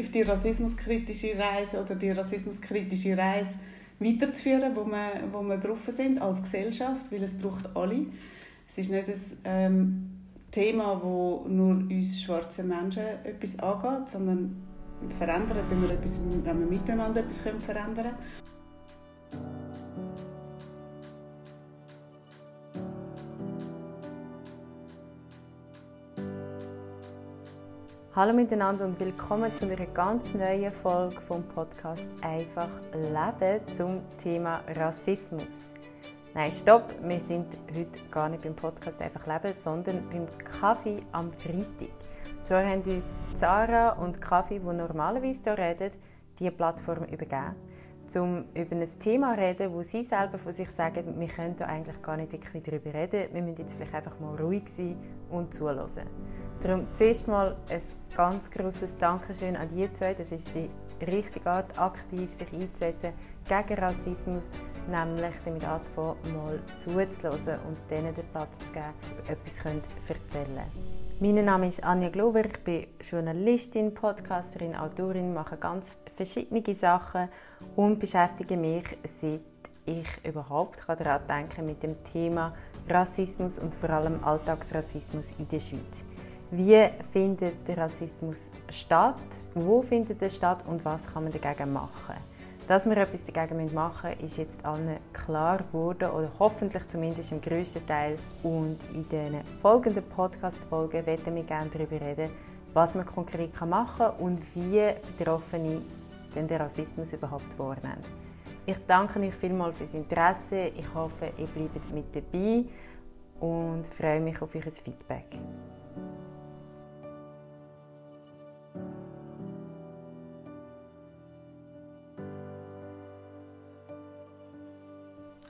Auf die rassismuskritische Reise oder die rassismuskritische Reise weiterzuführen, wo wir, wo wir drauf sind als Gesellschaft, weil es braucht alle. Es ist nicht ein ähm, Thema, wo nur uns schwarze Menschen etwas angeht, sondern verändern, wenn wir, etwas, wenn wir miteinander etwas verändern können. Hallo miteinander und willkommen zu einer ganz neuen Folge vom Podcast Einfach Leben zum Thema Rassismus. Nein, stopp, wir sind heute gar nicht beim Podcast Einfach Leben, sondern beim Kaffee am Freitag. Zwar haben uns Zara und Kaffee, die normalerweise hier reden, diese Plattform übergeben, um über ein Thema zu reden, wo sie selber von sich sagen, wir können da eigentlich gar nicht wirklich darüber reden, wir müssen jetzt vielleicht einfach mal ruhig sein und zuhören. Darum zuerst mal ein ganz großes Dankeschön an die zwei. Das ist die richtige Art, aktiv sich einzusetzen gegen Rassismus, nämlich damit anzufangen, mal zuzuhören und denen den Platz zu geben, etwas können erzählen. Mein Name ist Anja Glover, ich bin Journalistin, Podcasterin, Autorin, mache ganz verschiedene Sachen und beschäftige mich, seit ich überhaupt daran denken mit dem Thema Rassismus und vor allem Alltagsrassismus in der Schweiz. Wie findet der Rassismus statt? Wo findet er statt und was kann man dagegen machen? Dass wir etwas dagegen machen müssen, ist jetzt allen klar geworden oder hoffentlich zumindest im grössten Teil. Und in den folgenden Podcast-Folgen werden wir gerne darüber reden, was man konkret machen kann und wie Betroffene den Rassismus überhaupt wahrnehmen. Ich danke euch vielmals fürs Interesse. Ich hoffe, ihr bleibt mit dabei und freue mich auf euer Feedback.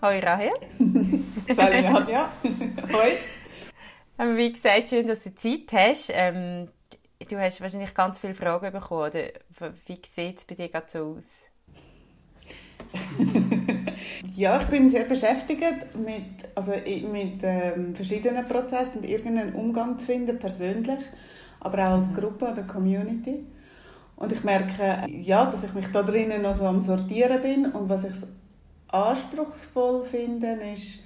Hoi Rahel. Salut Nadja. Hoi. Ähm, wie gesagt, schön, dass du Zeit hast. Ähm, du hast wahrscheinlich ganz viele Fragen bekommen. Oder? Wie sieht es bei dir gerade so aus? ja, ich bin sehr beschäftigt mit, also mit ähm, verschiedenen Prozessen und irgendeinen Umgang zu finden, persönlich, aber auch als Gruppe oder Community. Und ich merke, ja, dass ich mich da drinnen noch so am Sortieren bin und was ich anspruchsvoll finde, ist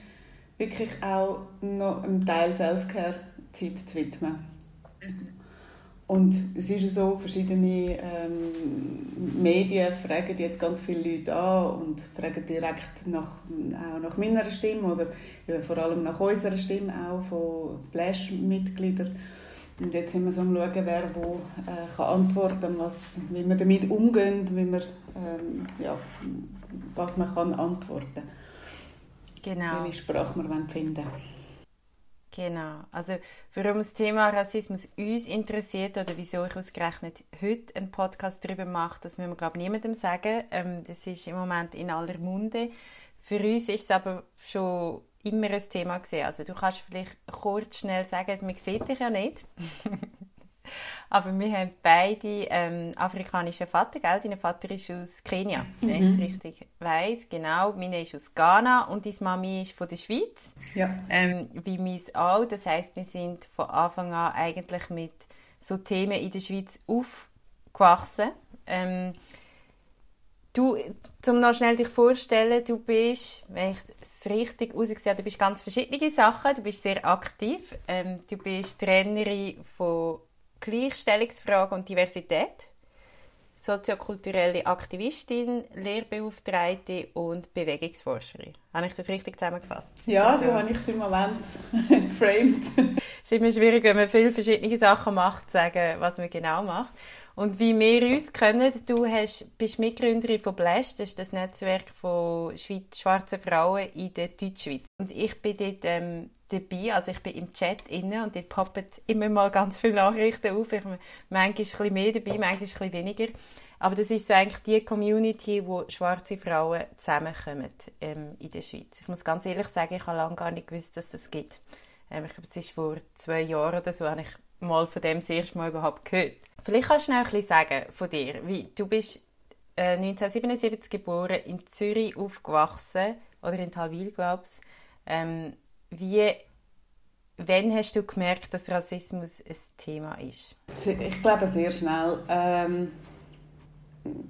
wirklich auch noch einen Teil Selfcare-Zeit zu widmen. Und es ist so, verschiedene ähm, Medien fragen jetzt ganz viele Leute an und fragen direkt nach, auch nach meiner Stimme oder vor allem nach unserer Stimme auch von Flash-Mitgliedern. Und jetzt sind wir so am schauen, wer wo äh, kann antworten was, wie wir damit umgehen, wie wir, ähm, ja, was man kann antworten Genau. Welche Sprache wir finden Genau. Also, warum das Thema Rassismus uns interessiert oder wieso ich ausgerechnet heute einen Podcast darüber mache, das müssen wir, glaube ich, niemandem sagen. Ähm, das ist im Moment in aller Munde. Für uns ist es aber schon immer ein Thema gewesen. Also du kannst vielleicht kurz schnell sagen, man sieht dich ja nicht. Aber wir haben beide ähm, afrikanische Vater, gell? Dein Vater ist aus Kenia, mhm. wenn ich es richtig weiß. Genau, meine ist aus Ghana und deine Mami ist von der Schweiz. Ja. Ähm, wie meins auch. Das heißt, wir sind von Anfang an eigentlich mit so Themen in der Schweiz aufgewachsen. Ähm, Du, zum noch schnell dich vorstellen, du bist, wenn ich es richtig ausgesehen habe, du bist ganz verschiedene Sachen. Du bist sehr aktiv. Ähm, du bist Trainerin von Gleichstellungsfragen und Diversität, soziokulturelle Aktivistin, Lehrbeauftragte und Bewegungsforscherin. Habe ich das richtig zusammengefasst? Ja, so habe ich es im Moment geframed. es ist immer schwierig, wenn man viele verschiedene Sachen macht, zu sagen, was man genau macht. Und wie wir uns kennen, du hast, bist Mitgründerin von Blash, das ist das Netzwerk von Schweiz, schwarzen Frauen in der Deutschschweiz. Und ich bin dort ähm, dabei, also ich bin im Chat inne und dort poppen immer mal ganz viele Nachrichten auf. Ich, manchmal ein bisschen mehr dabei, manchmal ein bisschen weniger. Aber das ist so eigentlich die Community, wo schwarze Frauen zusammenkommen ähm, in der Schweiz. Ich muss ganz ehrlich sagen, ich habe lange gar nicht gewusst, dass das gibt. Ähm, ich glaube, es ist vor zwei Jahren oder so, habe ich mal von dem das erste Mal überhaupt gehört. Vielleicht kannst du noch ein bisschen sagen von dir. Wie, du bist äh, 1977 geboren, in Zürich aufgewachsen, oder in Talwil, glaube ich. Ähm, wie, wann hast du gemerkt, dass Rassismus ein Thema ist? Ich glaube sehr schnell. Ähm,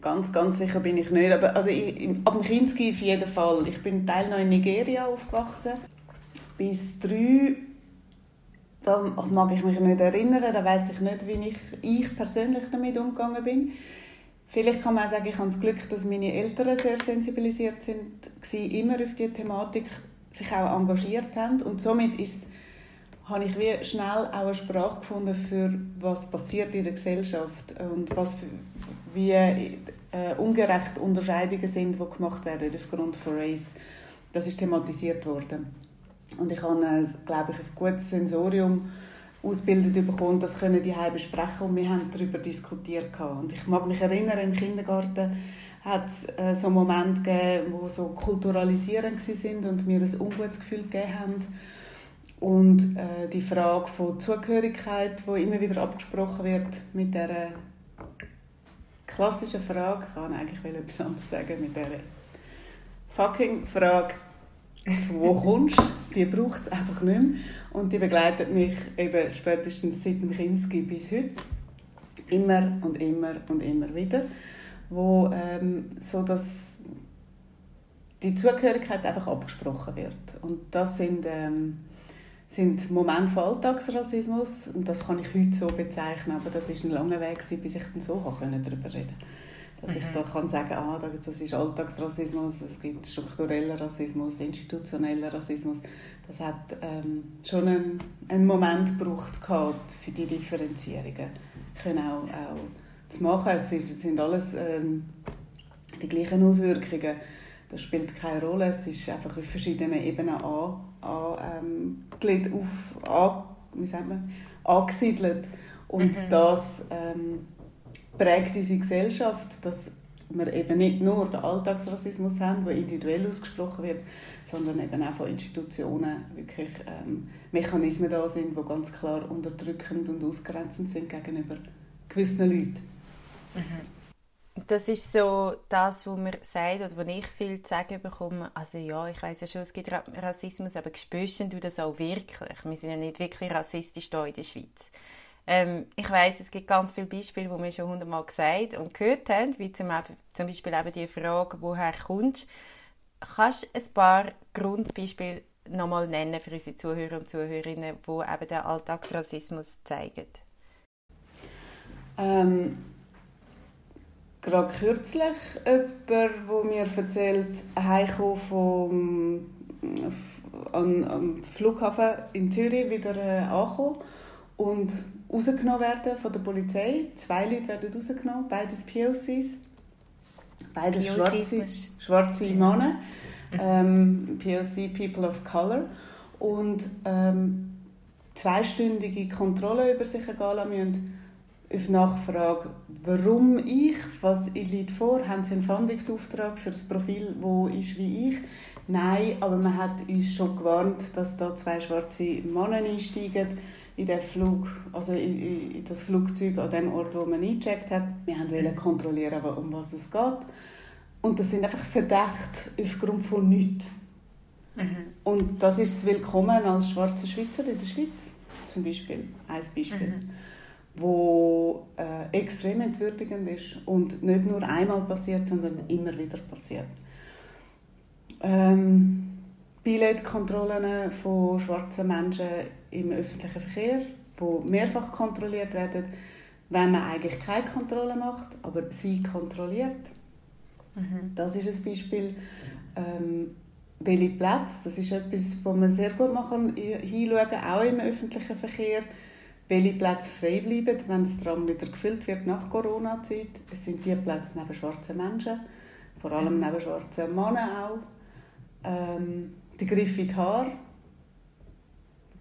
ganz, ganz sicher bin ich nicht. Aber also ich, ab dem Kinski auf jeden Fall. Ich bin Teil noch in Nigeria aufgewachsen. Bis drei, da mag ich mich nicht erinnern, da weiß ich nicht, wie ich, ich persönlich damit umgegangen bin. Vielleicht kann man auch sagen, ich habe das Glück, dass meine Eltern sehr sensibilisiert sind, immer auf diese Thematik sich auch engagiert haben und somit ist habe ich wie schnell auch eine Sprache gefunden für was passiert in der Gesellschaft und was wie äh, ungerecht Unterscheidungen sind, die gemacht werden aufgrund von Race. Das ist thematisiert worden. Und ich habe, äh, glaube ich, ein gutes Sensorium ausgebildet bekommen, das können die Heime besprechen und wir haben darüber diskutiert. Und ich mag mich erinnern, im Kindergarten hat es äh, so Momente gegeben, wo so kulturalisierend sind und mir ein ungutes Gefühl gegeben haben. Und äh, die Frage von Zugehörigkeit, wo immer wieder abgesprochen wird mit der klassischen Frage, ich kann eigentlich etwas anderes sagen, mit der fucking Frage, wo kommst die braucht es einfach nicht mehr. Und die begleitet mich eben spätestens seit dem Kinski bis heute. Immer und immer und immer wieder. Wo ähm, so dass die Zugehörigkeit einfach abgesprochen wird. Und das sind, ähm, sind Momente von Alltagsrassismus und das kann ich heute so bezeichnen, aber das ist ein langer Weg, bis ich dann so darüber reden konnte dass ich mhm. da kann sagen ah, das ist Alltagsrassismus, es gibt strukturellen Rassismus, institutionellen Rassismus. Das hat ähm, schon einen, einen Moment gebraucht gehabt für die Differenzierungen. Können auch, auch zu machen. Es sind alles ähm, die gleichen Auswirkungen. Das spielt keine Rolle. Es ist einfach auf verschiedenen Ebenen an, an, ähm, auf, an, wie sagt man, angesiedelt. Und mhm. das ähm, prägt unsere Gesellschaft, dass wir eben nicht nur den Alltagsrassismus haben, der individuell ausgesprochen wird, sondern eben auch von Institutionen wirklich ähm, Mechanismen da sind, die ganz klar unterdrückend und ausgrenzend sind gegenüber gewissen Leuten. Mhm. Das ist so das, was man sagt oder was ich viel zu sagen bekomme. Also ja, ich weiß ja schon, es gibt Rassismus, aber spürst du das auch wirklich? Wir sind ja nicht wirklich rassistisch hier in der Schweiz. Ähm, ich weiß, es gibt ganz viele Beispiele, die wir schon hundertmal gesagt und gehört haben, wie zum, zum Beispiel eben die Frage, woher kommst Kannst du ein paar Grundbeispiele nochmal nennen für unsere Zuhörer und Zuhörerinnen, die eben den Alltagsrassismus zeigen? Ähm, gerade kürzlich jemand, der mir erzählt, heimgekommen vom am, am Flughafen in Zürich wieder äh, angekommen und rausgenommen werden von der Polizei. Zwei Leute werden rausgenommen, beides POCs. Beides schwarze, schwarze Männer. Ähm, POC, People of Color. Und ähm, zweistündige Kontrolle über sich ergehen müssen. Auf Nachfrage, warum ich, was liegt vor, haben sie einen Fahndungsauftrag für das Profil, wo ist wie ich? Nein, aber man hat uns schon gewarnt, dass da zwei schwarze Männer einsteigen in den Flug, also in, in, das Flugzeug an dem Ort, wo man eingecheckt hat. Wir wollten kontrollieren, um was es geht. Und das sind einfach Verdächte aufgrund von nichts. Mhm. Und das ist das Willkommen als schwarzer Schweizer in der Schweiz, zum Beispiel. Ein Beispiel. Mhm. Wo äh, extrem entwürdigend ist und nicht nur einmal passiert, sondern immer wieder passiert. Ähm, Billetkontrollen von schwarzen Menschen im öffentlichen Verkehr, die mehrfach kontrolliert werden, wenn man eigentlich keine Kontrolle macht, aber sie kontrolliert. Mhm. Das ist ein Beispiel. Ähm, welche Plätze, das ist etwas, was man sehr gut machen, hinschauen, auch im öffentlichen Verkehr, welche Plätze frei bleiben, wenn das Tram wieder gefüllt wird nach Corona-Zeit. Es sind die Plätze neben schwarzen Menschen, vor allem mhm. neben schwarzen Männern auch. Ähm, der Griff in die Haare,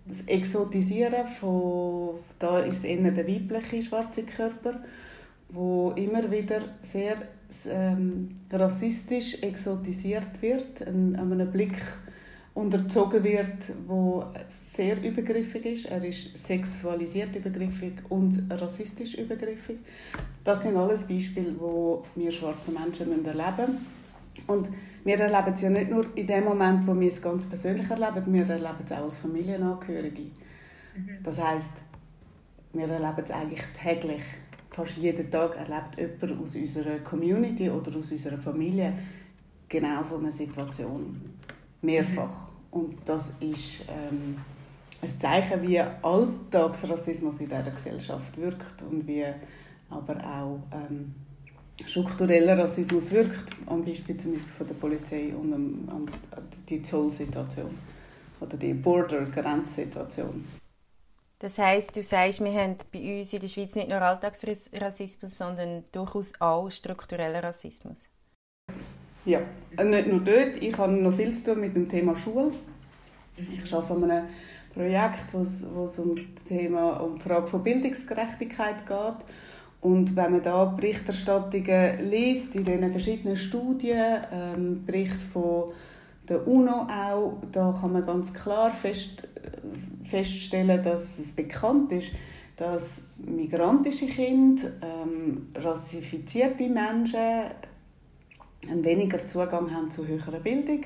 das Exotisieren von, da ist es eher der weibliche schwarze Körper, wo immer wieder sehr ähm, rassistisch exotisiert wird, an, einem Blick unterzogen wird, wo sehr übergriffig ist. Er ist sexualisiert übergriffig und rassistisch übergriffig. Das sind alles Beispiele, wo wir schwarze Menschen erleben müssen. Und wir erleben es ja nicht nur in dem Moment, wo wir es ganz persönlich erleben, wir erleben es auch als Familienangehörige. Mhm. Das heißt, wir erleben es eigentlich täglich. fast jeden Tag erlebt jemand aus unserer Community oder aus unserer Familie genau so eine Situation. Mehrfach. Und das ist ähm, ein Zeichen, wie Alltagsrassismus in dieser Gesellschaft wirkt und wie aber auch ähm, struktureller Rassismus wirkt, am Beispiel zum Beispiel von der Polizei und am, am, die Zollsituation oder die Border-Grenzsituation. Das heißt, du sagst, wir haben bei uns in der Schweiz nicht nur Alltagsrassismus, sondern durchaus auch struktureller Rassismus. Ja, nicht nur dort. Ich habe noch viel zu tun mit dem Thema Schule. Ich arbeite an einem Projekt, wo es, wo es um das Thema, um die Frage von Bildungsgerechtigkeit geht. Und wenn man da Berichterstattungen liest, in diesen verschiedenen Studien, ähm, Berichte von der UNO auch, da kann man ganz klar fest, feststellen, dass es bekannt ist, dass migrantische Kinder, ähm, rassifizierte Menschen einen weniger Zugang haben zu höherer Bildung,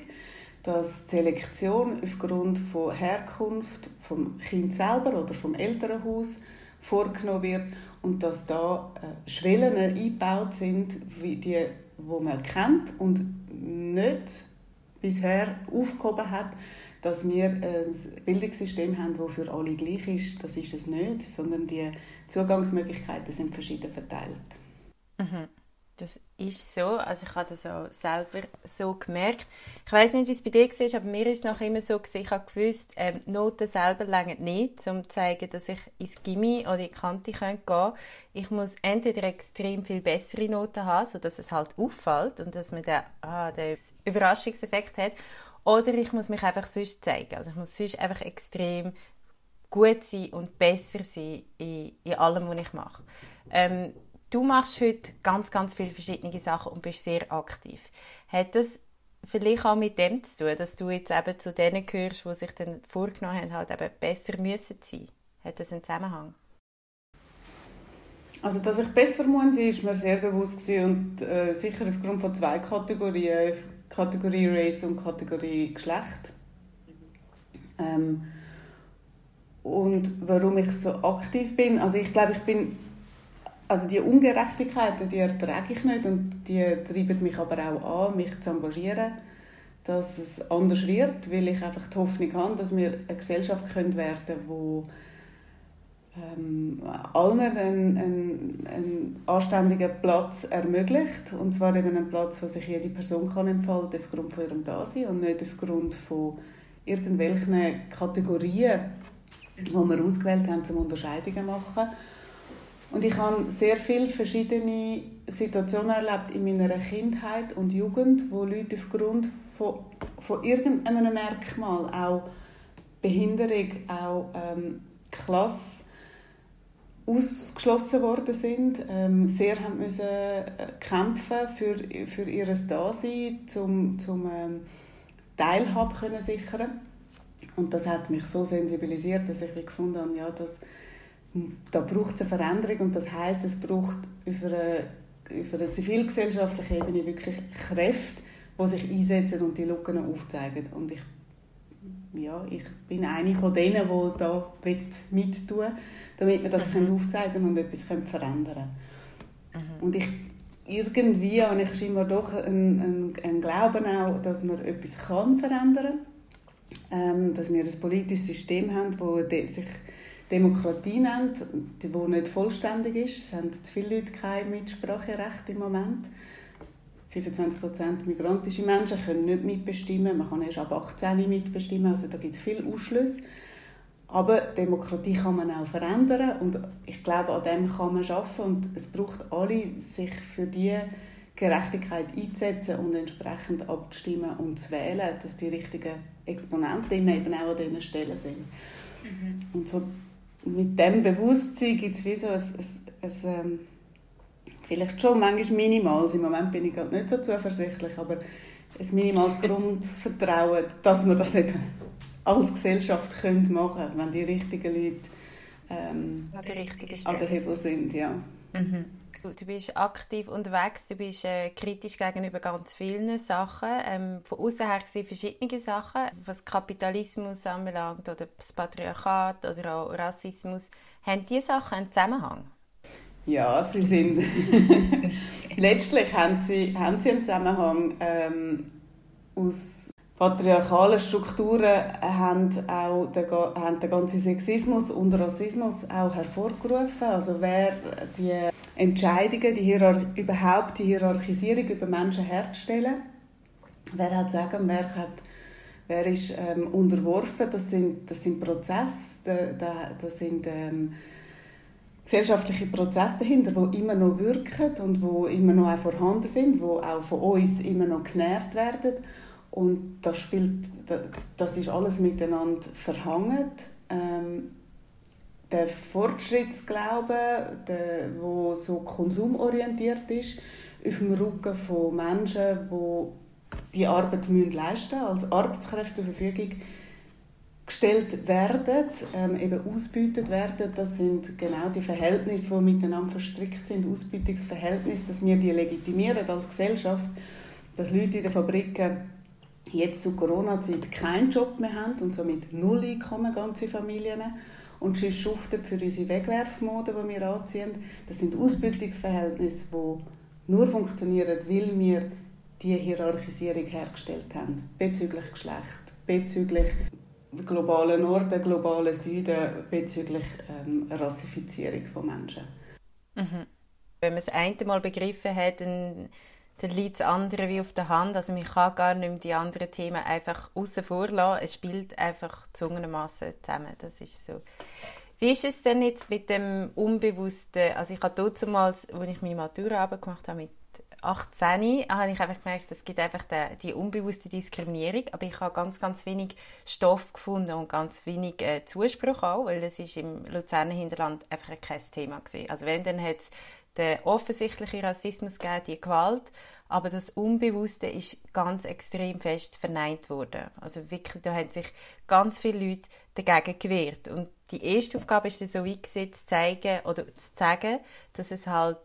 dass die Selektion aufgrund von Herkunft vom Kind selber oder vom Elternhaus vorgenommen wird und dass da äh, Schwellen eingebaut sind, wie die, wo man kennt und nicht bisher aufgehoben hat, dass wir ein Bildungssystem haben, das für alle gleich ist. Das ist es nicht, sondern die Zugangsmöglichkeiten sind verschieden verteilt. Mhm. Das ist so. Also ich habe das auch selber so gemerkt. Ich weiß nicht, wie es bei dir war, aber mir ist es noch immer so gewesen, ich habe gewusst, ähm, Noten selber länger nicht, um zu zeigen, dass ich ins Gimmi oder in die Kante gehen kann. Ich muss entweder extrem viel bessere Noten haben, sodass es halt auffällt und dass man den, ah, den Überraschungseffekt hat. Oder ich muss mich einfach sonst zeigen. Also ich muss sonst einfach extrem gut sein und besser sein in, in allem, was ich mache. Ähm, Du machst heute ganz, ganz viele verschiedene Sachen und bist sehr aktiv. Hat das vielleicht auch mit dem zu tun, dass du jetzt eben zu denen gehörst, die sich dann vorgenommen haben, halt eben besser müssen sein? Hat das einen Zusammenhang? Also, dass ich besser muss ist mir sehr bewusst und äh, sicher aufgrund von zwei Kategorien, Kategorie Race und Kategorie Geschlecht. Ähm, und warum ich so aktiv bin, also ich glaube, ich bin also die Ungerechtigkeiten, die ertrage ich nicht und die treiben mich aber auch an, mich zu engagieren, dass es anders wird, weil ich einfach die Hoffnung habe, dass wir eine Gesellschaft können werden wo ähm, allen einen, einen, einen, anständigen Platz ermöglicht. Und zwar eben einen Platz, wo sich jede Person kann entfalten aufgrund von ihrem Dasein und nicht aufgrund von irgendwelchen Kategorien, die wir ausgewählt haben, um Unterscheidungen machen und ich habe sehr viele verschiedene Situationen erlebt in meiner Kindheit und Jugend, wo Leute aufgrund von, von irgendeinem Merkmal, auch Behinderung, auch ähm, Klasse, ausgeschlossen worden sind, ähm, sehr haben müssen äh, kämpfen für, für ihr Dasein, zum, zum ähm, Teilhabe können sichern. Und das hat mich so sensibilisiert, dass ich gefunden habe, ja, das da braucht es eine Veränderung und das heißt, es braucht auf einer, auf einer zivilgesellschaftlichen Ebene wirklich Kräfte, die sich einsetzen und die Lücken aufzeigen. Und ich, ja, ich bin eine von denen, die da mittun damit wir das mhm. aufzeigen und etwas verändern können. Mhm. Und ich, irgendwie habe ich immer doch einen, einen, einen Glauben auch, dass man etwas kann verändern kann, ähm, dass wir ein politisches System haben, das sich Demokratie nennt, die nicht vollständig ist. Es haben zu viele Leute kein Mitspracherecht im Moment. 25% migrantische Menschen können nicht mitbestimmen. Man kann erst ab 18 mitbestimmen. Also da gibt es viele Ausschlüsse. Aber Demokratie kann man auch verändern und ich glaube, an dem kann man arbeiten und es braucht alle, sich für die Gerechtigkeit einzusetzen und entsprechend abzustimmen und zu wählen, dass die richtigen Exponenten eben auch an diesen Stellen sind. Mhm. Und so mit dem Bewusstsein gibt es wie so ein, ein, ein, ähm, vielleicht schon manchmal minimales, im Moment bin ich gerade nicht so zuversichtlich, aber ein minimales Grundvertrauen, dass wir das eben als Gesellschaft können machen können, wenn die richtigen Leute ähm, an, an der Hebel sind. Ja. Mhm. Du bist aktiv unterwegs, du bist äh, kritisch gegenüber ganz vielen Sachen. Ähm, von außen her gesehen verschiedene Sachen, was Kapitalismus anbelangt oder das Patriarchat oder auch Rassismus. Haben diese Sachen einen Zusammenhang? Ja, sie sind. Letztlich haben sie, haben sie einen Zusammenhang ähm, aus patriarchalen Strukturen haben auch den, haben den ganzen Sexismus und Rassismus auch hervorgerufen. Also wer die Entscheidungen, die Hierar überhaupt die Hierarchisierung über Menschen herzustellen, wer hat sagen, wer hat wer ist ähm, unterworfen, das sind, das sind Prozesse, da, das sind ähm, gesellschaftliche Prozesse dahinter, die immer noch wirken und die immer noch auch vorhanden sind, die auch von uns immer noch genährt werden. Und das, spielt, das ist alles miteinander verhangen. Ähm, der Fortschrittsglaube, der, wo so konsumorientiert ist, auf dem Rücken von Menschen, die die Arbeit müssen leisten als Arbeitskräfte zur Verfügung gestellt werden, ähm, eben ausbeutet werden, das sind genau die Verhältnisse, die miteinander verstrickt sind, Ausbeutungsverhältnisse, dass wir die legitimieren als Gesellschaft, dass Leute in den Fabriken jetzt zu Corona-Zeit keinen Job mehr haben und somit null Einkommen, ganze Familien, und sonst schuften für unsere Wegwerfmode, die wir anziehen. Das sind Ausbildungsverhältnisse, die nur funktionieren, weil wir die Hierarchisierung hergestellt haben, bezüglich Geschlecht, bezüglich globalen Norden, globalen Süden, bezüglich ähm, Rassifizierung von Menschen. Mhm. Wenn man es einmal begriffen hat, dann dann liegt das andere wie auf der Hand. Also man kann gar nicht mehr die anderen Themen einfach außen vor. Es spielt einfach zungenmassen zusammen. Das ist so. Wie ist es denn jetzt mit dem Unbewussten? Also ich habe damals, als ich meine Matura gemacht habe mit 18, habe ich einfach gemerkt, es gibt einfach die, die, unbewusste Diskriminierung, aber ich habe ganz, ganz wenig Stoff gefunden und ganz wenig äh, Zuspruch auch, weil es ist im Luzerner Hinterland einfach kein Thema gewesen. Also wenn, dann hat es den offensichtlichen Rassismus gegeben, die Gewalt, aber das Unbewusste ist ganz extrem fest verneint worden. Also wirklich, da haben sich ganz viele Leute dagegen gewehrt. Und die erste Aufgabe ist so wie gewesen, zu zeigen oder zu sagen, dass es halt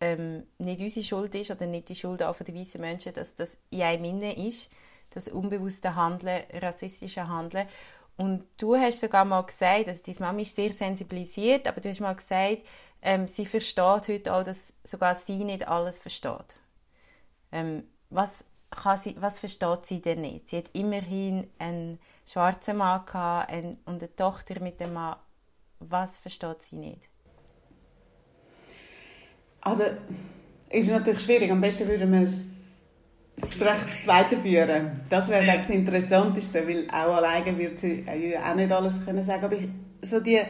ähm, nicht unsere Schuld ist oder nicht die Schuld auch von den weißen Menschen, dass das in einem Inne ist, das unbewusste Handeln, rassistische Handeln. Und du hast sogar mal gesagt, also deine Mama ist sehr sensibilisiert, aber du hast mal gesagt, ähm, sie versteht heute auch, dass sogar sie nicht alles versteht. Ähm, was, kann sie, was versteht sie denn nicht? Sie hat immerhin einen schwarzen Mann gehabt, und eine Tochter mit dem Mann. Was versteht sie nicht? Also, ist natürlich schwierig. Am besten würden wir das Gespräch das zweite führen. Das wäre ja. das Interessanteste, weil auch alleine wird sie auch nicht alles können sagen. Aber so die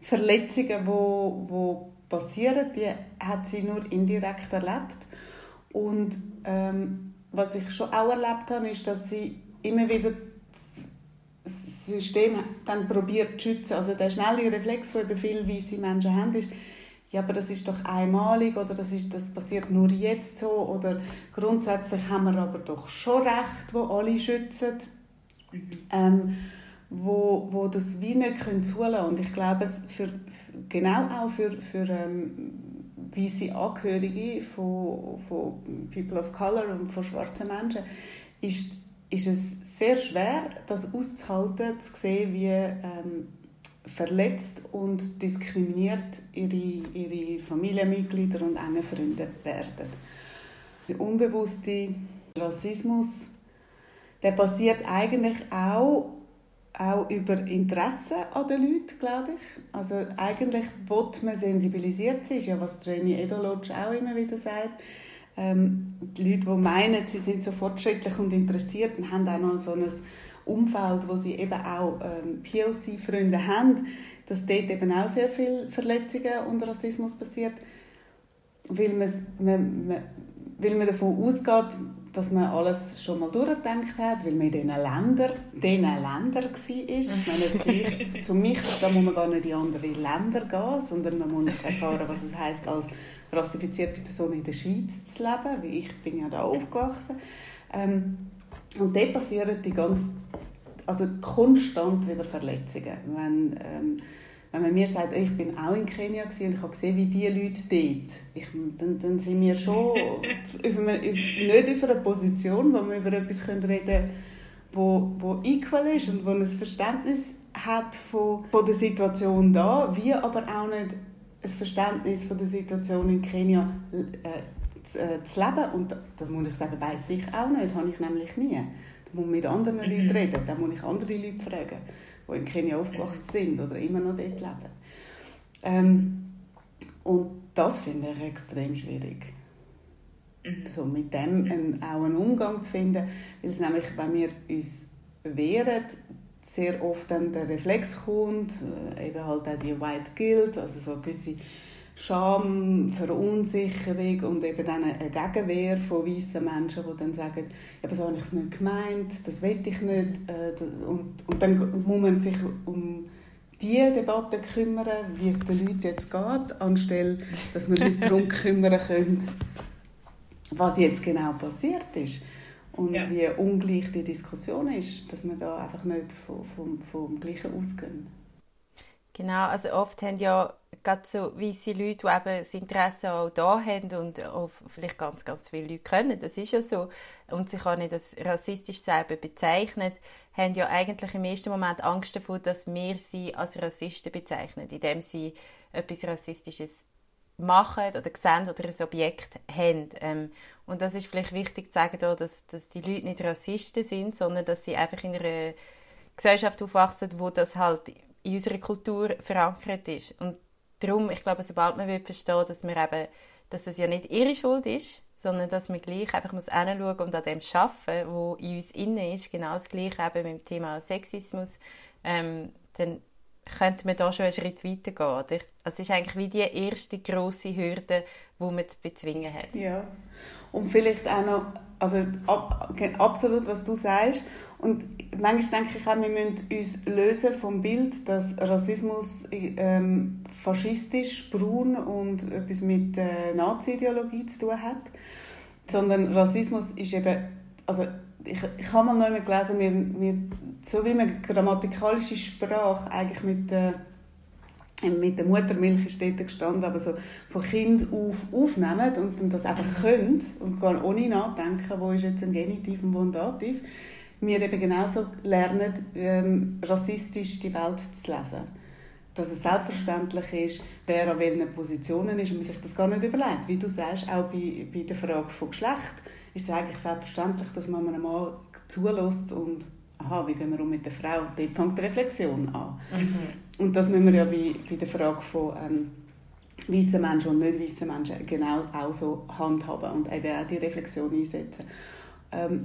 Verletzungen, die wo, wo passieren, die hat sie nur indirekt erlebt. Und ähm, was ich schon auch erlebt habe, ist, dass sie immer wieder das System dann probiert zu schützen. Also der schnelle Reflex, den viele weiße Menschen haben, ist, ja, aber das ist doch einmalig oder das, ist, das passiert nur jetzt so oder grundsätzlich haben wir aber doch schon Recht, wo alle schützen. Mhm. Ähm, wo, wo das wie nicht können zulassen Und ich glaube, es für, genau auch für, für ähm, weiße Angehörige von, von People of Color und von schwarzen Menschen ist, ist es sehr schwer, das auszuhalten, zu sehen, wie ähm, verletzt und diskriminiert ihre, ihre Familienmitglieder und enge Freunde werden. Der unbewusste Rassismus, der passiert eigentlich auch auch über Interesse an den Leuten, glaube ich. Also eigentlich will man sensibilisiert sein, ist ja was Treni Edolodge auch immer wieder sagt. Ähm, die Leute, die meinen, sie sind so fortschrittlich und interessiert, haben auch noch so ein Umfeld, wo sie eben auch ähm, POC-Freunde haben, dass dort eben auch sehr viele Verletzungen und Rassismus passiert, weil man, man, weil man davon ausgeht, dass man alles schon mal durchgedacht hat, weil man in diesen Ländern, diesen Ländern war. Ich meine, zu mich, da muss man gar nicht in andere Länder gehen, sondern man muss erfahren, was es heisst, als rassifizierte Person in der Schweiz zu leben, wie ich bin ja da aufgewachsen. Ähm, und dort passieren die ganz, also konstant wieder Verletzungen. Wenn, ähm, wenn man mir sagt, ich bin auch in Kenia und ich habe gesehen, wie die Leute dort, ich, dann, dann sind wir schon auf eine, nicht auf einer Position, wo wir über etwas reden können, wo, wo equal ist und wo ein Verständnis hat von, von der Situation da, wie aber auch nicht ein Verständnis von der Situation in Kenia äh, zu, äh, zu, leben. Und das muss ich sagen, weiß ich auch nicht, habe ich nämlich nie. Da muss mit anderen mhm. Leuten reden, da muss ich andere Leute fragen, die in Kenia aufgewachsen sind oder immer noch dort leben. Ähm, und das finde ich extrem schwierig. Mhm. So mit dem einen, auch einen Umgang zu finden, weil es nämlich, wenn wir uns wehren, sehr oft dann der Reflex kommt, äh, eben halt auch die White Guilt, also so gewisse Scham, Verunsicherung und eben dann eine Gegenwehr von weißen Menschen, die dann sagen, eben so habe ich es nicht gemeint, das will ich nicht. Äh, und, und dann muss man sich um die Debatte kümmern, wie es den Leuten jetzt geht, anstelle, dass wir uns darum kümmern können, was jetzt genau passiert ist und ja. wie ungleich die Diskussion ist, dass wir da einfach nicht vom, vom, vom Gleichen ausgehen. Genau, also oft haben ja gerade so weiße Leute, die eben das Interesse auch da haben und auch vielleicht ganz, ganz viele Leute können, das ist ja so, und sich auch nicht als rassistisch selber bezeichnen, haben ja eigentlich im ersten Moment Angst davor, dass wir sie als Rassisten bezeichnen, indem sie etwas Rassistisches machen oder sehen oder ein Objekt haben. Ähm, und das ist vielleicht wichtig zu sagen, dass, dass die Leute nicht Rassisten sind, sondern dass sie einfach in einer Gesellschaft aufwachsen, wo das halt in unserer Kultur verankert ist. Und darum, ich glaube, sobald man verstehen dass wir eben, dass das ja nicht ihre Schuld ist, sondern dass man gleich einfach muss hinschauen und an dem arbeiten, wo in uns innen ist, genau das Gleiche eben mit dem Thema Sexismus, ähm, dann könnte man da schon einen Schritt weiter gehen, oder? Also es ist eigentlich wie die erste grosse Hürde, die man zu bezwingen hat. Ja, und vielleicht auch noch, also ab, absolut, was du sagst, und manchmal denke ich auch, wir müssen uns lösen vom Bild, dass Rassismus ähm, faschistisch, braun und etwas mit äh, Nazi-Ideologie zu tun hat. Sondern Rassismus ist eben, also ich, ich habe mal noch einmal gelesen, wir, wir, so wie man grammatikalische Sprache eigentlich mit der, mit der Muttermilch ist dort gestanden, aber so von Kind auf aufnehmen und dann das einfach können und gar ohne nachdenken, wo ist jetzt ein Genitiv und wo ein Dativ, wir eben genauso lernen, ähm, rassistisch die Welt zu lesen. Dass es selbstverständlich ist, wer an welchen Positionen ist und man sich das gar nicht überlegt. Wie du sagst, auch bei, bei der Frage von Geschlecht ist es eigentlich selbstverständlich, dass man einem Mann zulässt und aha, wie gehen wir um mit der Frau? Dort fängt die Reflexion an. Mhm. Und das müssen wir ja bei, bei der Frage von ähm, weißen Menschen und nicht weißen Menschen genau auch so handhaben und eben auch die Reflexion einsetzen. Ähm,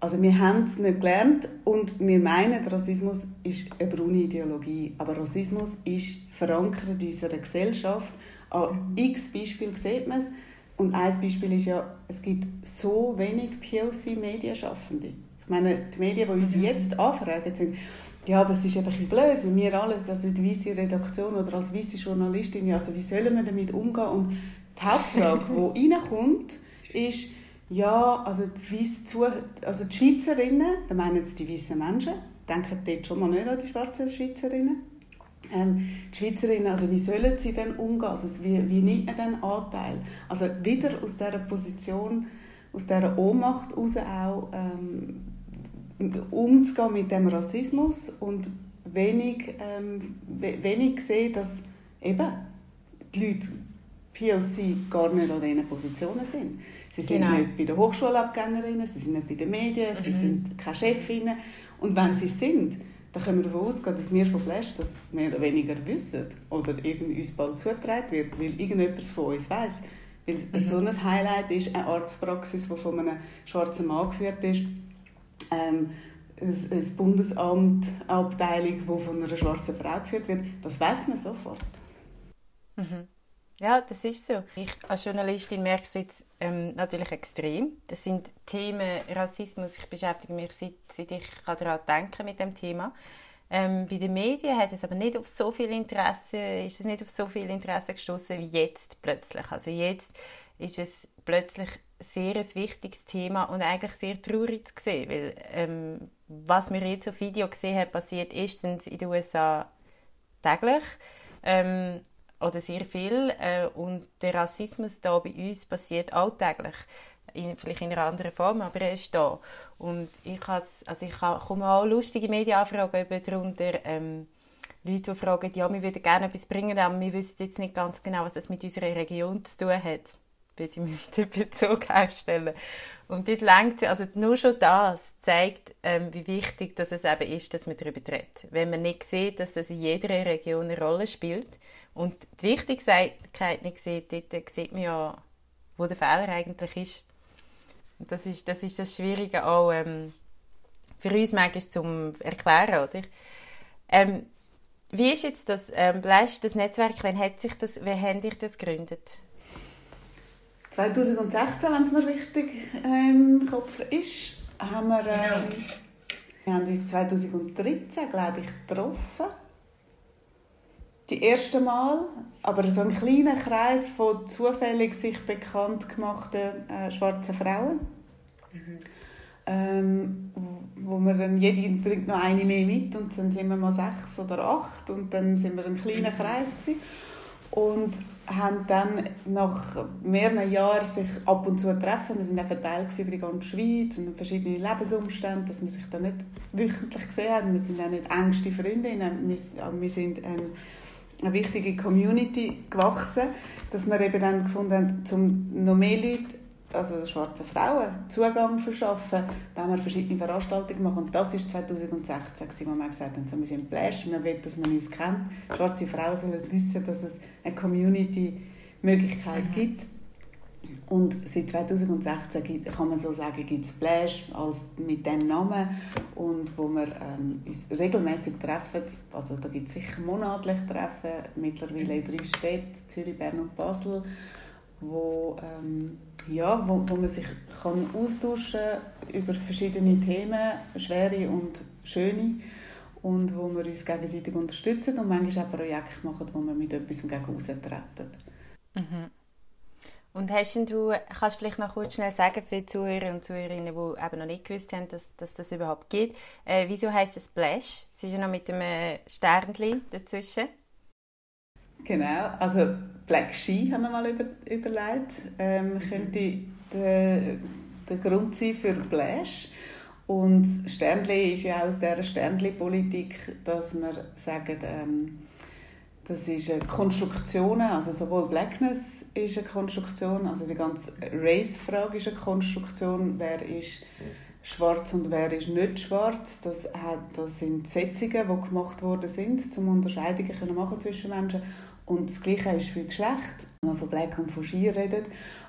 also wir haben es nicht gelernt und wir meinen, Rassismus ist eine braune Ideologie. Aber Rassismus ist verankert in unserer Gesellschaft. An x Beispielen sieht man es. Und ein Beispiel ist ja, es gibt so wenig POC-Medienschaffende. Ich meine, die Medien, die uns mhm. jetzt anfragen, sind, ja, aber es ist einfach ein blöd, weil wir alles, also die weiße Redaktion oder als weiße Journalistin, also wie sollen wir damit umgehen? Und die Hauptfrage, die reinkommt, ist, ja, also die, zu, also die Schweizerinnen, da meinen jetzt die weißen Menschen, denken dort schon mal nicht an die schwarzen Schweizerinnen. Ähm, die Schweizerinnen, also wie sollen sie denn umgehen? Also wie, wie nimmt man den Anteil? Also wieder aus dieser Position, aus dieser Ohnmacht heraus auch ähm, umzugehen mit dem Rassismus und wenig, ähm, wenig sehen, dass eben die Leute POC gar nicht an diesen Positionen sind. Sie sind genau. nicht bei den Hochschulabgängerinnen, sie sind nicht bei den Medien, mhm. sie sind keine Chefinnen. Und wenn sie sind, dann können wir davon ausgehen, dass wir von Flash das mehr oder weniger wissen oder irgendwie uns bald zugetragen wird, weil irgendjemand von uns weiß. Weil mhm. so ein Highlight ist eine Arztpraxis, die von einem schwarzen Mann geführt ist. Ähm, ein Bundesamt, eine Abteilung, die von einer schwarzen Frau geführt wird, das weiß man sofort. Mhm. Ja, das ist so. Ich als Journalistin merke es jetzt ähm, natürlich extrem. Das sind Themen Rassismus. Ich beschäftige mich seit, seit ich daran denke mit dem Thema. Ähm, bei den Medien hat es aber nicht auf so viel Interesse, ist es nicht auf so viel Interesse gestoßen wie jetzt plötzlich. Also jetzt ist es plötzlich sehr ein wichtiges Thema und eigentlich sehr traurig zu sehen, weil ähm, was wir jetzt auf Video gesehen haben, passiert erstens in den USA täglich. Ähm, oder sehr viel. Äh, und der Rassismus da bei uns passiert alltäglich. In, vielleicht in einer anderen Form, aber er ist da. Und ich, also ich komme auch lustige Medienanfragen darunter, ähm, Leute, die fragen, ja, wir würden gerne etwas bringen, aber wir wissen jetzt nicht ganz genau, was das mit unserer Region zu tun hat. Weil sie den Bezug herstellen. Und dort lenkt, also nur schon das zeigt, ähm, wie wichtig dass es eben ist, dass man darüber redet. Wenn man nicht sieht, dass das in jeder Region eine Rolle spielt und die Wichtigkeit nicht sieht, dort sieht man ja, wo der Fehler eigentlich ist. Und das ist das, ist das Schwierige auch ähm, für uns manchmal zum Erklären, oder? Ähm, wie ist jetzt das ähm, Blash, das Netzwerk, wann hat sich das, wann habt ihr das gegründet? 2016, wenn es mir richtig äh, im Kopf ist, haben wir, ähm, wir haben uns 2013, glaube ich, getroffen. Die erste Mal, aber so ein kleiner Kreis von zufällig sich bekannt gemachten äh, schwarzen Frauen. Mhm. Ähm, wo wir dann, jede bringt noch eine mehr mit und dann sind wir mal sechs oder acht und dann sind wir ein kleiner mhm. Kreis gewesen. und haben dann nach mehreren Jahren sich ab und zu treffen. Wir sind verteilt über die ganze Schweiz und verschiedene Lebensumstände, dass man sich dann nicht wöchentlich gesehen hat. Wir sind auch nicht engste Freundinnen, wir sind eine, eine wichtige Community gewachsen, dass wir eben dann gefunden haben, um noch mehr Leute also schwarzen Frauen Zugang verschaffen, da haben wir verschiedene Veranstaltungen gemacht und das war 2016, wo wir gesagt haben, wir sind Flash, wir wollen, dass man uns kennt. Schwarze Frauen sollen wissen, dass es eine Community-Möglichkeit mhm. gibt. Und seit 2016 gibt, kann man so sagen, gibt es Splash als mit dem Namen und wo wir ähm, uns regelmäßig treffen. Also da gibt es sicher monatlich Treffen, mittlerweile in drei Städten, Zürich, Bern und Basel wo, ähm, ja, wo, wo man sich kann austauschen über verschiedene Themen, schwere und schöne, und wo wir uns gegenseitig unterstützen und manchmal auch Projekte machen, wo wir mit etwas gegen treten. Mhm. Und hast du, kannst du vielleicht noch kurz schnell sagen für die Zuhörer und Zuhörerinnen, die eben noch nicht gewusst haben, dass, dass das überhaupt geht, äh, wieso heißt es Splash? Es ist ja noch mit einem Sternchen dazwischen. Genau, also Black Ski haben wir mal über, überlegt. Ähm, mhm. könnte der, der Grund sein für Blash. Und Sternli ist ja aus dieser Sternli-Politik, dass wir sagen, ähm, das ist eine Konstruktion, also sowohl Blackness ist eine Konstruktion, also die ganze Race-Frage ist eine Konstruktion, wer ist schwarz und wer ist nicht schwarz. Das, hat, das sind Setzungen, die gemacht worden sind, um Unterscheidungen zu machen zwischen Menschen. Und das Gleiche ist für Geschlecht. Wenn man von Black und von Ski redet,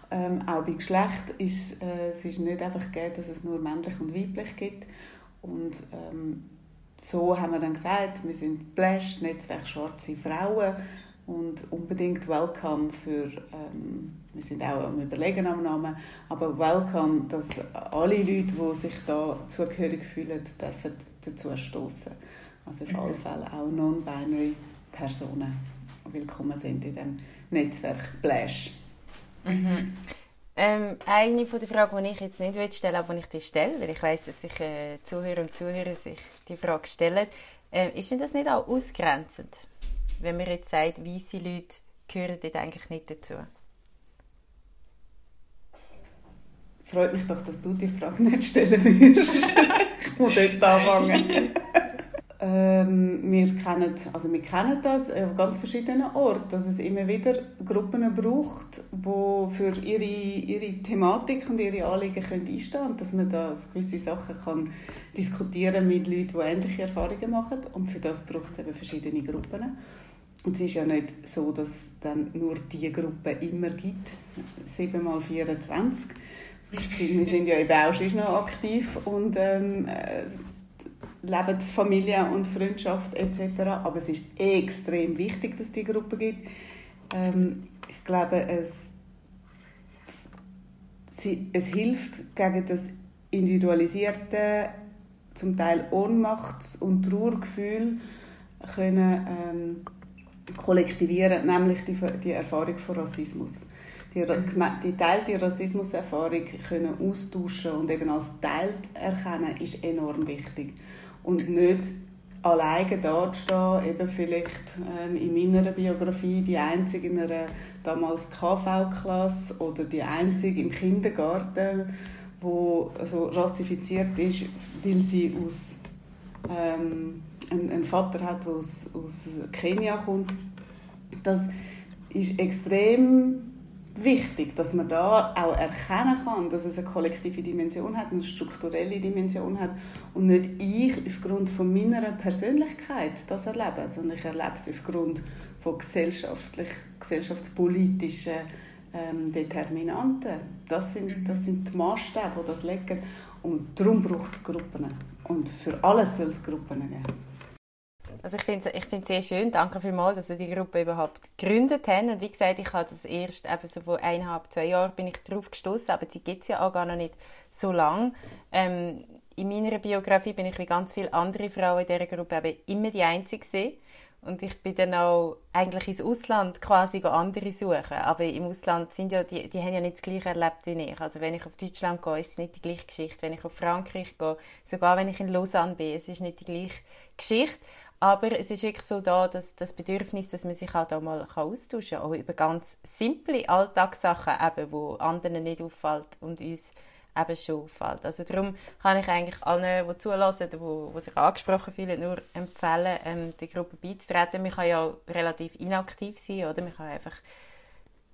ähm, auch bei Geschlecht ist äh, es ist nicht einfach gegeben, dass es nur männlich und weiblich gibt. Und ähm, so haben wir dann gesagt, wir sind Blash, Netzwerk Schwarze Frauen und unbedingt welcome für, ähm, wir sind auch am überlegen am Namen, aber welcome, dass alle Leute, die sich da zugehörig fühlen, dürfen dazu stoßen. Also auf alle Fälle auch non-binary Personen willkommen sind in dem Netzwerk Blash. Mhm. Ähm, eine von der Fragen, die ich jetzt nicht stellen aber die ich dir stelle, weil ich weiß, dass sich äh, Zuhörer und Zuhörer sich die Frage stellen, äh, ist denn das nicht auch ausgrenzend, wenn man jetzt sagt, weiße Leute gehören dort eigentlich nicht dazu? Freut mich doch, dass du die Frage nicht stellen wirst. ich muss dort anfangen. Ähm, wir, kennen, also wir kennen das auf ganz verschiedenen Orten, dass es immer wieder Gruppen braucht, die für ihre, ihre Thematik und ihre Anliegen können einstehen können. Dass man da gewisse Sachen kann diskutieren mit Leuten, die ähnliche Erfahrungen machen. Und für das braucht es eben verschiedene Gruppen. Und es ist ja nicht so, dass es dann nur diese Gruppe immer gibt, 7 mal 24. Wir sind ja eben auch schon noch aktiv und ähm, äh, leben Familie und Freundschaft etc. Aber es ist extrem wichtig, dass es die Gruppe gibt. Ähm, ich glaube, es, sie, es hilft gegen das individualisierte, zum Teil Ohnmachts- und Trauergefühl können ähm, kollektivieren, nämlich die, die Erfahrung von Rassismus. Die, die teilte Rassismuserfahrung können austauschen und eben als teilt erkennen, ist enorm wichtig und nicht alleine dastehen, eben vielleicht ähm, in meiner Biografie die einzige in einer damals KV-Klasse oder die einzige im Kindergarten, wo also rassifiziert ist, weil sie aus ähm, einen Vater hat, der aus, aus Kenia kommt. Das ist extrem wichtig, dass man da auch erkennen kann, dass es eine kollektive Dimension hat, eine strukturelle Dimension hat und nicht ich aufgrund von meiner Persönlichkeit das erlebe, sondern ich erlebe es aufgrund von gesellschaftlich, gesellschaftspolitischen ähm, Determinanten. Das sind, mhm. das sind die Maßstäbe, die das legen. Und darum braucht es Gruppen. Und für alles soll es Gruppen geben. Also ich finde es ich sehr schön. Danke vielmals, dass Sie die Gruppe überhaupt gegründet haben. Und wie gesagt, ich habe das erst eben so vor eineinhalb, zwei Jahren bin ich darauf gestoßen, aber die gibt es ja auch gar noch nicht so lange. Ähm, in meiner Biografie bin ich wie ganz viele andere Frauen in dieser Gruppe eben immer die Einzige gewesen. Und ich bin dann auch eigentlich ins Ausland quasi andere suchen. Aber im Ausland sind ja, die, die haben ja nicht das Gleiche erlebt wie ich. Also wenn ich auf Deutschland gehe, ist es nicht die gleiche Geschichte. Wenn ich auf Frankreich gehe, sogar wenn ich in Lausanne bin, es ist nicht die gleiche Geschichte. Aber es ist wirklich so da, dass das Bedürfnis, dass man sich halt auch mal austauschen kann, auch über ganz simple Alltagssachen, eben, wo anderen nicht auffällt und uns eben schon auffällt. Also darum kann ich eigentlich allen, die zulassen, die, die sich angesprochen fühlen, nur empfehlen, ähm, der Gruppe beizutreten. Man kann ja auch relativ inaktiv sein, oder? Man kann einfach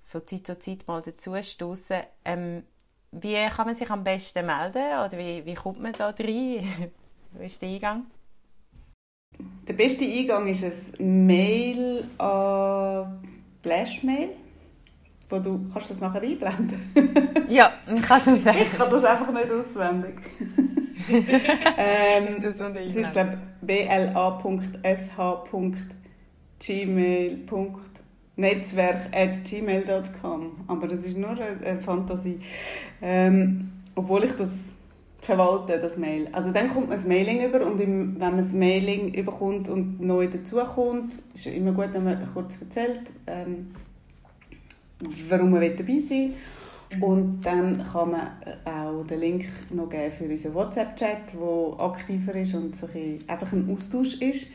von Zeit zu Zeit mal dazu stoßen. Ähm, wie kann man sich am besten melden oder wie, wie kommt man da rein? wie ist der Eingang? Der beste Eingang ist ein Mail an Flashmail, wo du kannst das nachher einblenden. ja, ich kann es nicht. Ich kann das einfach nicht auswendig. ähm, das es ist glaube bla.sh.gmail.netzwerk@gmail.com, aber das ist nur eine Fantasie. Ähm, obwohl ich das verwalten, das Mail. Also dann kommt man das Mailing über und im, wenn man das Mailing überkommt und neu dazukommt, ist es immer gut, wenn man kurz erzählt, ähm, warum man dabei sein will. Mhm. Und dann kann man auch den Link noch geben für unseren WhatsApp-Chat, der aktiver ist und so ein einfach ein Austausch ist.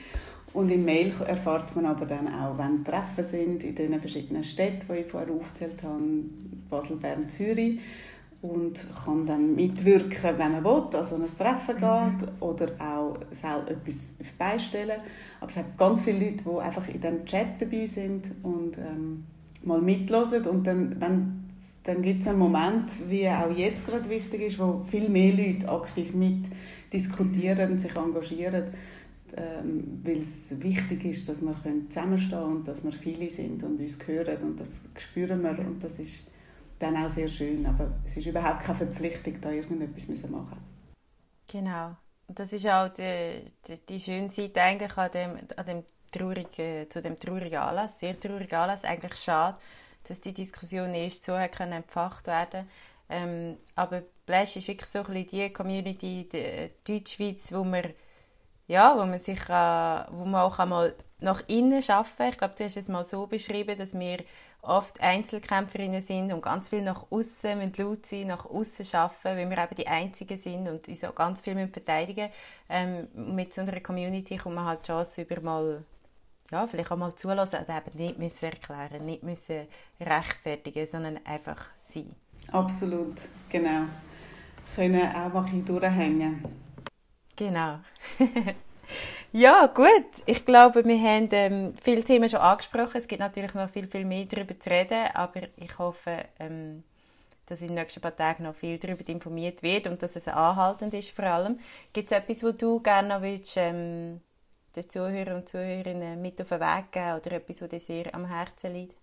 Und im Mail erfahrt man aber dann auch, wenn Treffen sind in den verschiedenen Städten, die ich vorher aufgezählt habe, Basel, Bern, Zürich und kann dann mitwirken, wenn man will, also an ein Treffen mhm. geht oder auch selber etwas beistellen. Aber es hat ganz viele Leute, die einfach in diesem Chat dabei sind und ähm, mal mitlosen und dann, wenn, dann gibt es einen Moment, wie auch jetzt gerade wichtig ist, wo viel mehr Leute aktiv mit diskutieren und sich engagieren, ähm, weil es wichtig ist, dass wir zusammenstehen können und dass wir viele sind und uns hören und das spüren wir und das ist dann auch sehr schön. Aber es ist überhaupt keine Verpflichtung, da irgendetwas zu machen Genau. Das ist auch die, die, die schöne Seite eigentlich an dem, an dem traurigen, zu dem traurigen Anlass, sehr traurigen Anlass. Eigentlich schade, dass die Diskussion erst so können entfacht werden ähm, aber Blash ist wirklich so ein bisschen die Community, die Deutschschweiz, wo man ja, wo man sich, äh, wo man auch einmal nach innen arbeiten. Ich glaube, du hast es mal so beschrieben, dass wir oft Einzelkämpferinnen sind und ganz viel nach außen mit laut sein, nach außen arbeiten, weil wir eben die Einzigen sind und uns auch ganz viel verteidigen ähm, Mit so einer Community kommt man halt die Chance, über mal ja, vielleicht auch mal zulassen und eben nicht müssen erklären, nicht müssen rechtfertigen, sondern einfach sein. Absolut, genau. Können einfach durchhängen. Genau. Ja, gut. Ich glaube, wir haben ähm, viele Themen schon angesprochen. Es gibt natürlich noch viel, viel mehr darüber zu reden, aber ich hoffe, ähm, dass in den nächsten paar Tagen noch viel darüber informiert wird und dass es anhaltend ist vor allem. Gibt es etwas, wo du gerne noch willst, ähm, den Zuhörern und Zuhörerinnen mit auf den Weg geben oder etwas, was dir sehr am Herzen liegt?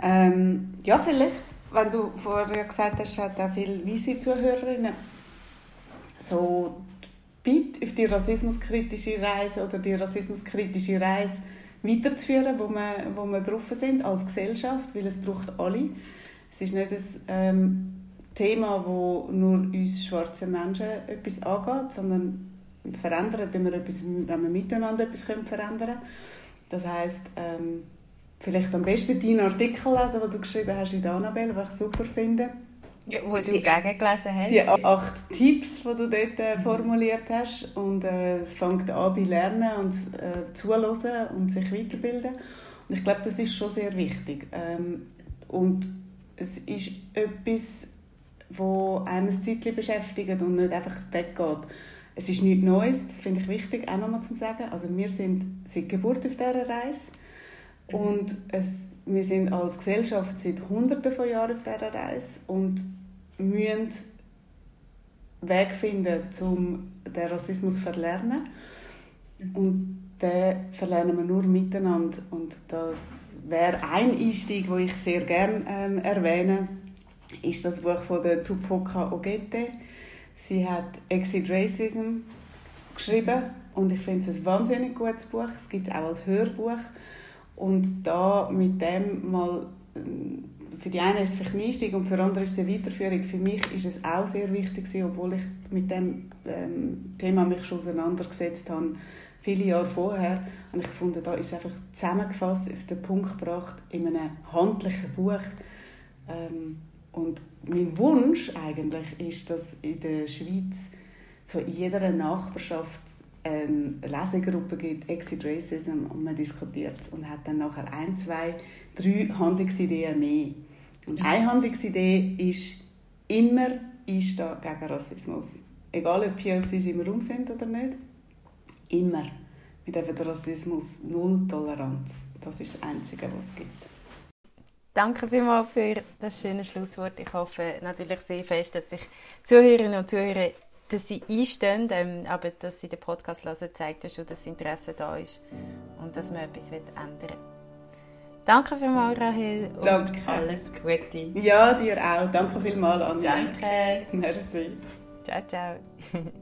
Ähm, ja, vielleicht, wenn du vorher gesagt hast, hat auch viele weise Zuhörerinnen, so Bitte auf die rassismuskritische Reise oder die rassismuskritische Reise weiterzuführen, wo wir, wo wir drauf sind als Gesellschaft, weil es braucht alle. Es ist nicht ein ähm, Thema, wo nur uns schwarze Menschen etwas angeht, sondern verändern wir etwas, wenn wir miteinander etwas können verändern Das heißt ähm, vielleicht am besten deinen Artikel lesen, den du geschrieben hast in der Annabelle, was ich super finde ja, wo du die, gegengelesen hast. Die acht Tipps, die du dort äh, formuliert hast. Und äh, es fängt an bei Lernen und äh, Zuhören und sich weiterbilden. Und ich glaube, das ist schon sehr wichtig. Ähm, und es ist etwas, wo einem ein Zeitchen beschäftigt und nicht einfach weggeht. es ist nichts Neues, das finde ich wichtig, auch nochmal zu sagen. Also wir sind seit Geburt auf dieser Reise mhm. und es, wir sind als Gesellschaft seit Hunderten von Jahren auf dieser Reise und müssen Weg finden, um den Rassismus zu verlernen. Mhm. Und den verlernen wir nur miteinander. Und das wäre ein Einstieg, den ich sehr gerne ähm, erwähne, ist das Buch von der Tupoka Ogette. Sie hat Exit Racism geschrieben und ich finde es ein wahnsinnig gutes Buch. Es gibt es auch als Hörbuch. Und da mit dem mal ähm, für die einen ist es Einstieg und für andere ist es eine Weiterführung. Für mich ist es auch sehr wichtig obwohl ich mit dem ähm, Thema mich schon auseinandergesetzt habe, viele Jahre vorher, habe ich gefunden, da ist einfach zusammengefasst, auf den Punkt gebracht, in einem handlichen Buch. Ähm, und mein Wunsch eigentlich ist, dass in der Schweiz so in jeder Nachbarschaft eine Lesegruppe gibt, Exit Racism, und man diskutiert und hat dann nachher ein, zwei, drei Handlungsideen mehr. Und eine Handlungsidee ist immer einstehen gegen Rassismus. Egal, ob POCs im Raum sind oder nicht. Immer. Mit dem Rassismus null Toleranz. Das ist das Einzige, was es gibt. Danke vielmals für das schöne Schlusswort. Ich hoffe natürlich sehr fest, dass sich Zuhörerinnen und Zuhörer dass sie einstehen, ähm, aber dass sie den Podcast hören, zeigt ja schon, dass Interesse da ist und dass man etwas ändern will. Danke vielmals, Rahel. Und Danke. alles Gute. Ja, dir auch. Danke vielmals, Anja. Danke. Merci. Ciao, ciao.